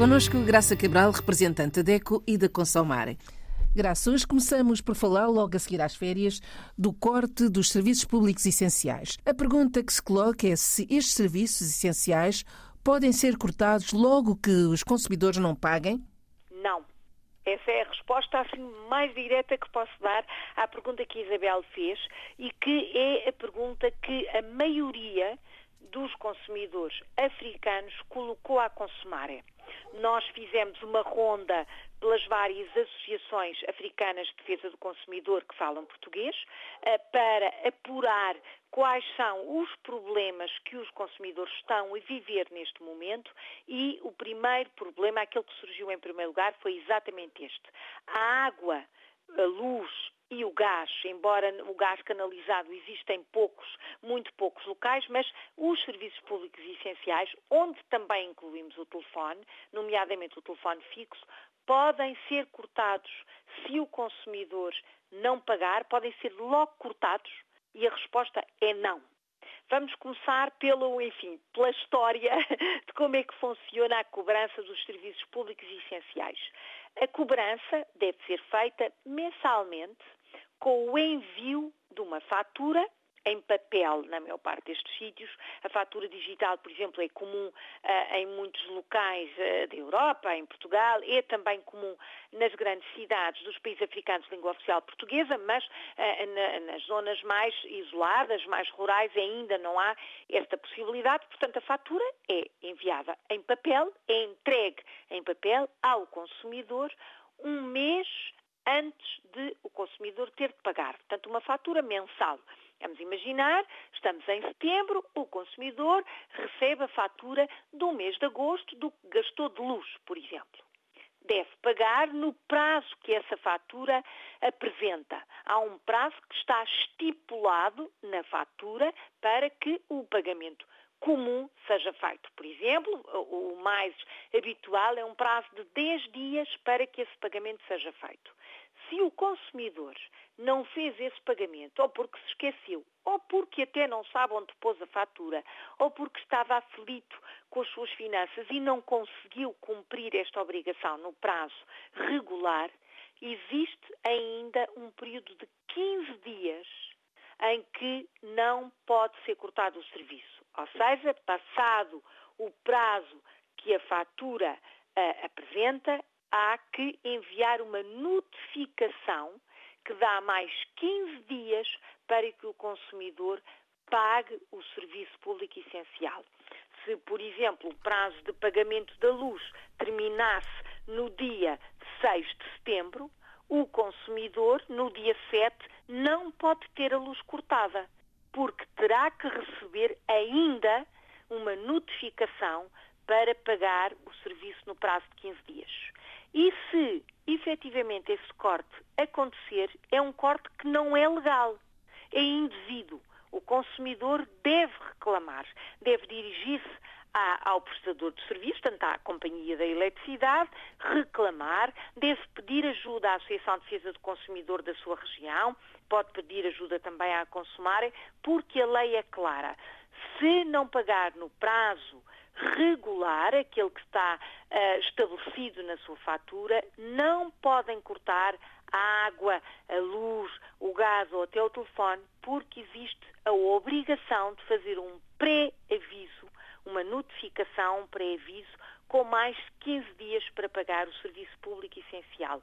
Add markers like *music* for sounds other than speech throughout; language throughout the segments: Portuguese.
Conosco Graça Cabral, representante da DECO e da Consomare. Graça, hoje começamos por falar, logo a seguir às férias, do corte dos serviços públicos essenciais. A pergunta que se coloca é se estes serviços essenciais podem ser cortados logo que os consumidores não paguem? Não. Essa é a resposta assim mais direta que posso dar à pergunta que Isabel fez e que é a pergunta que a maioria dos consumidores africanos colocou a consumar. Nós fizemos uma ronda pelas várias associações africanas de defesa do consumidor que falam português eh, para apurar quais são os problemas que os consumidores estão a viver neste momento e o primeiro problema, aquele que surgiu em primeiro lugar, foi exatamente este. A água, a luz e o gás, embora o gás canalizado existem poucos, muito poucos locais, mas os serviços públicos essenciais, onde também incluímos o telefone, nomeadamente o telefone fixo, podem ser cortados se o consumidor não pagar, podem ser logo cortados e a resposta é não. Vamos começar pelo, enfim, pela história *laughs* de como é que funciona a cobrança dos serviços públicos essenciais. A cobrança deve ser feita mensalmente com o envio de uma fatura em papel, na maior parte destes sítios. A fatura digital, por exemplo, é comum uh, em muitos locais uh, da Europa, em Portugal, é também comum nas grandes cidades dos países africanos de língua oficial portuguesa, mas uh, na, nas zonas mais isoladas, mais rurais, ainda não há esta possibilidade. Portanto, a fatura é enviada em papel, é entregue em papel ao consumidor um mês antes de o consumidor ter de pagar. Portanto, uma fatura mensal. Vamos imaginar, estamos em setembro, o consumidor recebe a fatura do mês de agosto do que gastou de luz, por exemplo. Deve pagar no prazo que essa fatura apresenta. Há um prazo que está estipulado na fatura para que o pagamento comum seja feito. Por exemplo, o mais habitual é um prazo de 10 dias para que esse pagamento seja feito se o consumidor não fez esse pagamento, ou porque se esqueceu, ou porque até não sabe onde pôs a fatura, ou porque estava aflito com as suas finanças e não conseguiu cumprir esta obrigação no prazo regular, existe ainda um período de 15 dias em que não pode ser cortado o serviço. Ou seja, passado o prazo que a fatura uh, apresenta, há que enviar uma notificação que dá mais 15 dias para que o consumidor pague o serviço público essencial. Se, por exemplo, o prazo de pagamento da luz terminasse no dia 6 de setembro, o consumidor, no dia 7, não pode ter a luz cortada, porque terá que receber ainda uma notificação para pagar o serviço no prazo de 15 dias. E se efetivamente esse corte acontecer, é um corte que não é legal, é indevido. O consumidor deve reclamar, deve dirigir-se ao prestador de serviço, tanto à Companhia da Eletricidade, reclamar, deve pedir ajuda à Associação de Defesa do Consumidor da sua região, pode pedir ajuda também à Consumare, porque a lei é clara. Se não pagar no prazo regular, aquele que está uh, estabelecido na sua fatura, não podem cortar a água, a luz, o gás ou até o telefone, porque existe a obrigação de fazer um pré-aviso, uma notificação, um pré-aviso, com mais de 15 dias para pagar o serviço público essencial.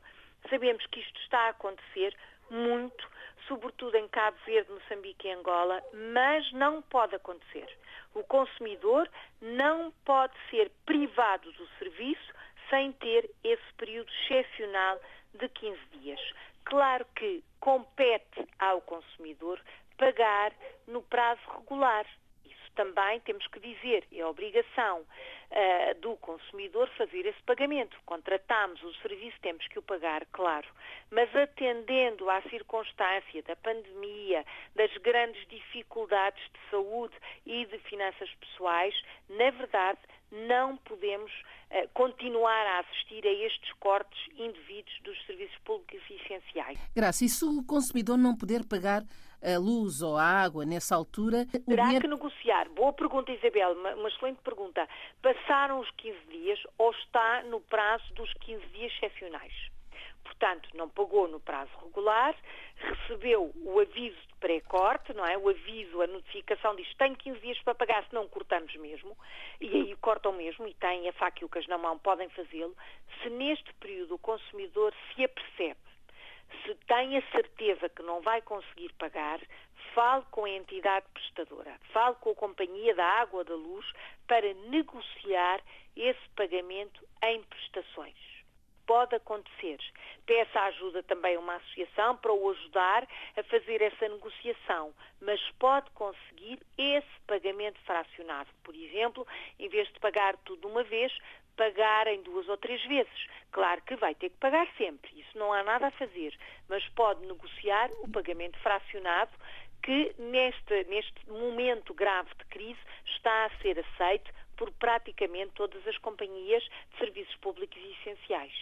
Sabemos que isto está a acontecer muito, sobretudo em Cabo Verde, Moçambique e Angola, mas não pode acontecer. O consumidor não pode ser privado do serviço sem ter esse período excepcional de 15 dias. Claro que compete ao consumidor pagar no prazo regular também temos que dizer, é obrigação uh, do consumidor fazer esse pagamento. Contratamos o serviço, temos que o pagar, claro. Mas atendendo à circunstância da pandemia, das grandes dificuldades de saúde e de finanças pessoais, na verdade, não podemos uh, continuar a assistir a estes cortes indevidos dos serviços públicos essenciais. Graça, e se o consumidor não puder pagar a luz ou a água nessa altura. Terá dinheiro... que negociar. Boa pergunta, Isabel, uma, uma, excelente pergunta. Passaram os 15 dias ou está no prazo dos 15 dias excepcionais? Portanto, não pagou no prazo regular, recebeu o aviso de pré-corte, não é? O aviso, a notificação diz tem 15 dias para pagar, se não cortamos mesmo, e aí cortam mesmo e têm a faca e o cas na mão, podem fazê-lo. Se neste período o consumidor se apercebe se tem a certeza que não vai conseguir pagar, fale com a entidade prestadora, fale com a companhia da água da luz para negociar esse pagamento em prestações. Pode acontecer. Peça ajuda também a uma associação para o ajudar a fazer essa negociação, mas pode conseguir esse pagamento fracionado. Por exemplo, em vez de pagar tudo uma vez, pagar em duas ou três vezes. Claro que vai ter que pagar sempre, isso não há nada a fazer, mas pode negociar o pagamento fracionado que neste, neste momento grave de crise está a ser aceito por praticamente todas as companhias de serviços públicos e essenciais.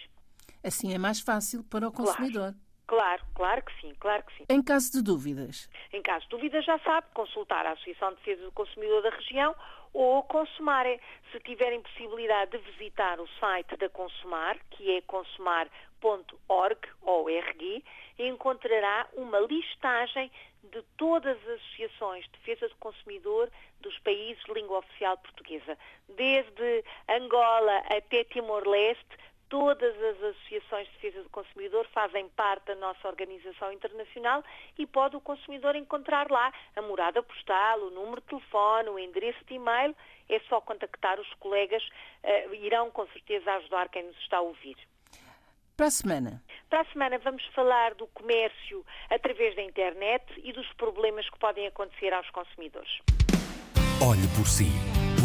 Assim é mais fácil para o consumidor. Claro. Claro, claro que sim, claro que sim. Em caso de dúvidas? Em caso de dúvidas, já sabe, consultar a Associação de Defesa do Consumidor da região ou Consumar. Se tiverem possibilidade de visitar o site da Consumar, que é consumar.org, ORG, encontrará uma listagem de todas as associações de defesa do consumidor dos países de língua oficial portuguesa, desde Angola até Timor-Leste, Todas as associações de defesa do consumidor fazem parte da nossa organização internacional e pode o consumidor encontrar lá a morada postal, o número de telefone, o endereço de e-mail. É só contactar os colegas, uh, irão com certeza ajudar quem nos está a ouvir. Para a semana? Para a semana vamos falar do comércio através da internet e dos problemas que podem acontecer aos consumidores. Olhe por si